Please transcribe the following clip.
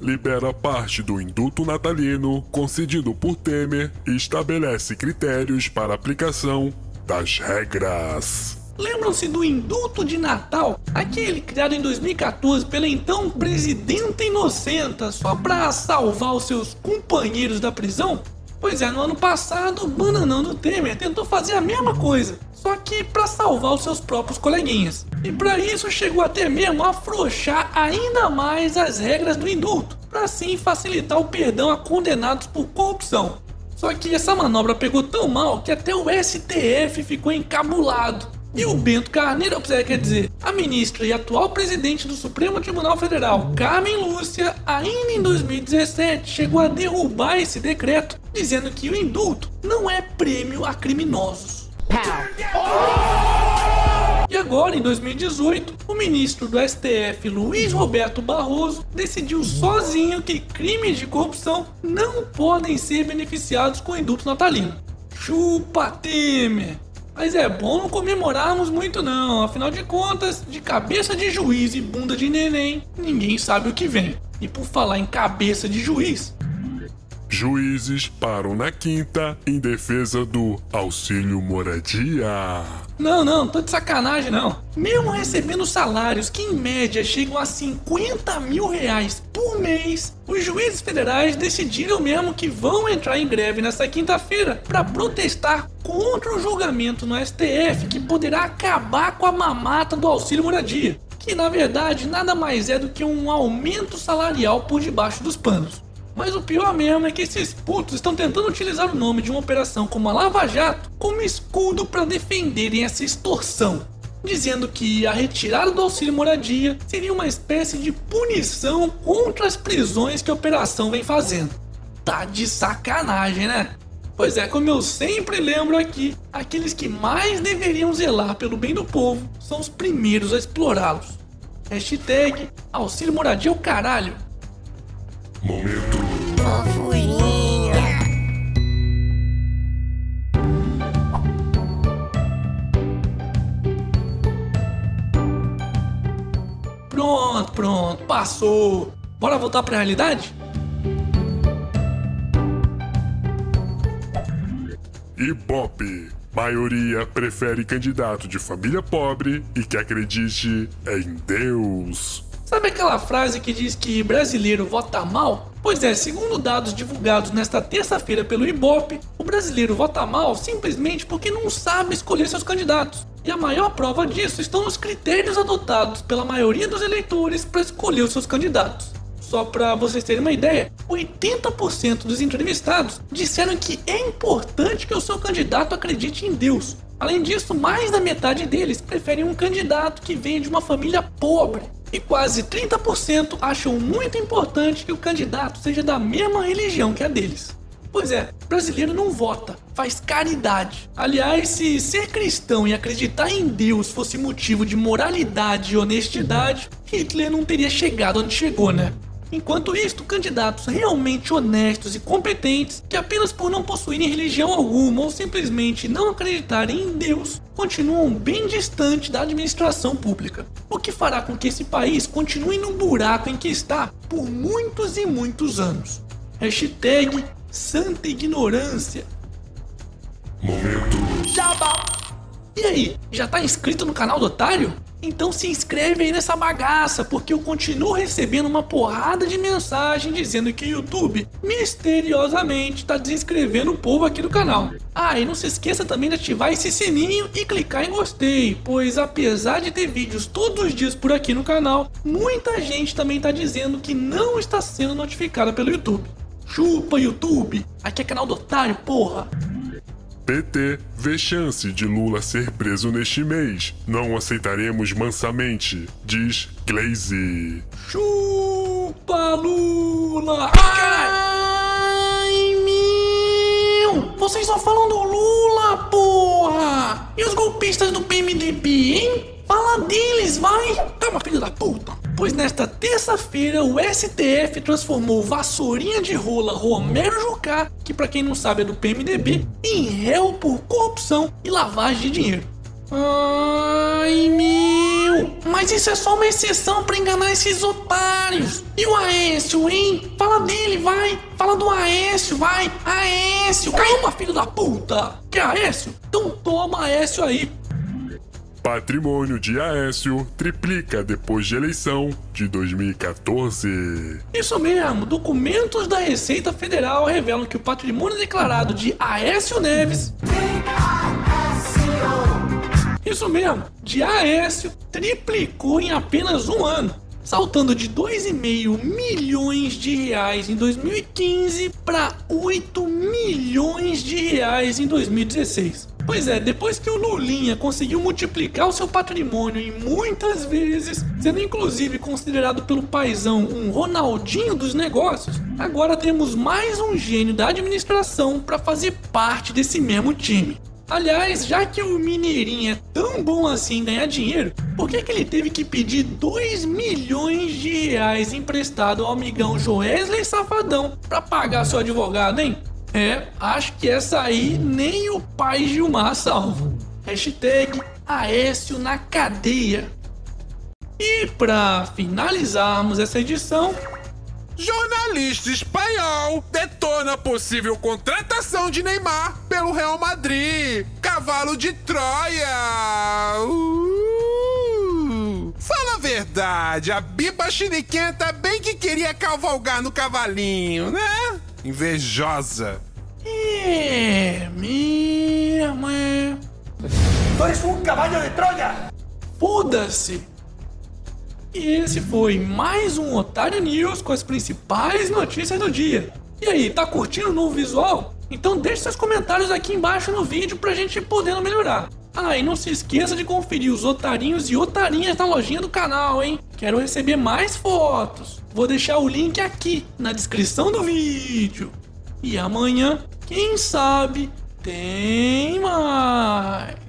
Libera parte do indulto natalino concedido por Temer e estabelece critérios para aplicação das regras. Lembram-se do indulto de Natal? Aquele criado em 2014 pela então presidenta inocenta só para salvar os seus companheiros da prisão? Pois é, no ano passado, o bananão do Temer tentou fazer a mesma coisa, só que para salvar os seus próprios coleguinhas. E para isso chegou até mesmo a afrouxar ainda mais as regras do indulto, para assim facilitar o perdão a condenados por corrupção. Só que essa manobra pegou tão mal que até o STF ficou encabulado e o Bento Carneiro, quer dizer, a ministra e atual presidente do Supremo Tribunal Federal, Carmen Lúcia, ainda em 2017 chegou a derrubar esse decreto, dizendo que o indulto não é prêmio a criminosos. E agora, em 2018, o ministro do STF, Luiz Roberto Barroso, decidiu sozinho que crimes de corrupção não podem ser beneficiados com indulto natalino. Chupa Temer! Mas é bom não comemorarmos muito não, afinal de contas, de cabeça de juiz e bunda de neném, ninguém sabe o que vem. E por falar em cabeça de juiz, Juízes param na quinta em defesa do auxílio moradia. Não, não, tô de sacanagem não. Mesmo recebendo salários que em média chegam a 50 mil reais por mês, os juízes federais decidiram mesmo que vão entrar em greve nesta quinta-feira para protestar contra o julgamento no STF que poderá acabar com a mamata do auxílio moradia. Que na verdade nada mais é do que um aumento salarial por debaixo dos panos. Mas o pior mesmo é que esses putos estão tentando utilizar o nome de uma operação como a Lava Jato como escudo para defenderem essa extorsão, dizendo que a retirada do auxílio moradia seria uma espécie de punição contra as prisões que a operação vem fazendo. Tá de sacanagem, né? Pois é, como eu sempre lembro aqui, aqueles que mais deveriam zelar pelo bem do povo são os primeiros a explorá-los. Hashtag auxílio moradia é o caralho. Momento Pronto, pronto, passou. Bora voltar pra realidade? Ibope. Maioria prefere candidato de família pobre e que acredite em Deus. Sabe aquela frase que diz que brasileiro vota mal? Pois é, segundo dados divulgados nesta terça-feira pelo Ibope, o brasileiro vota mal simplesmente porque não sabe escolher seus candidatos. E a maior prova disso estão nos critérios adotados pela maioria dos eleitores para escolher os seus candidatos. Só para vocês terem uma ideia, 80% dos entrevistados disseram que é importante que o seu candidato acredite em Deus. Além disso, mais da metade deles preferem um candidato que venha de uma família pobre. E quase 30% acham muito importante que o candidato seja da mesma religião que a deles. Pois é, brasileiro não vota, faz caridade. Aliás, se ser cristão e acreditar em Deus fosse motivo de moralidade e honestidade, Hitler não teria chegado onde chegou, né? Enquanto isto, candidatos realmente honestos e competentes, que apenas por não possuírem religião alguma ou simplesmente não acreditarem em Deus, continuam bem distante da administração pública, o que fará com que esse país continue no buraco em que está por muitos e muitos anos. Hashtag Santa Ignorância. Momento Jabá. E aí, já tá inscrito no canal do Otário? Então se inscreve aí nessa bagaça, porque eu continuo recebendo uma porrada de mensagem dizendo que o YouTube misteriosamente está desinscrevendo o povo aqui do canal. Ah, e não se esqueça também de ativar esse sininho e clicar em gostei, pois apesar de ter vídeos todos os dias por aqui no canal, muita gente também está dizendo que não está sendo notificada pelo YouTube. Chupa YouTube, aqui é canal do otário, porra! PT vê chance de Lula ser preso neste mês. Não aceitaremos mansamente, diz Glaze. Chupa Lula! Ai, meu! Vocês só falam do Lula, porra! E os golpistas do PMDB, hein? Fala deles, vai! Calma, filho da puta! Pois nesta terça-feira o STF transformou vassourinha de rola Romero Jucá, que para quem não sabe é do PMDB, em réu por corrupção e lavagem de dinheiro. Ai meu! Mas isso é só uma exceção pra enganar esses otários. E o Aécio, hein? Fala dele, vai. Fala do Aécio, vai. Aécio. Calma, filho da puta. Que Aécio? Então toma Aécio aí. Patrimônio de Aécio triplica depois de eleição de 2014. Isso mesmo, documentos da Receita Federal revelam que o patrimônio declarado de Aécio Neves. Isso mesmo, de Aécio triplicou em apenas um ano, saltando de 2,5 milhões de reais em 2015 para 8 milhões de reais em 2016. Pois é, depois que o Lulinha conseguiu multiplicar o seu patrimônio em muitas vezes, sendo inclusive considerado pelo paizão um Ronaldinho dos negócios, agora temos mais um gênio da administração para fazer parte desse mesmo time. Aliás, já que o Mineirinho é tão bom assim em ganhar dinheiro, por que, que ele teve que pedir 2 milhões de reais emprestado ao amigão Joesley Safadão para pagar seu advogado, hein? É, acho que essa aí nem o pai Gilmar salva. Hashtag Aécio na cadeia. E para finalizarmos essa edição, Jornalista espanhol detona possível contratação de Neymar pelo Real Madrid. Cavalo de Troia. Uh! Fala a verdade, a biba chiniquenta bem que queria cavalgar no cavalinho, né? Invejosa. é mesmo, é. ¡Tú eres un caballo de Troya! Foda-se! E esse foi mais um Otário News com as principais notícias do dia. E aí, tá curtindo o novo visual? Então deixe seus comentários aqui embaixo no vídeo pra gente podendo melhorar. Ah, e não se esqueça de conferir os otarinhos e otarinhas na lojinha do canal, hein? Quero receber mais fotos. Vou deixar o link aqui na descrição do vídeo. E amanhã, quem sabe, tem mais.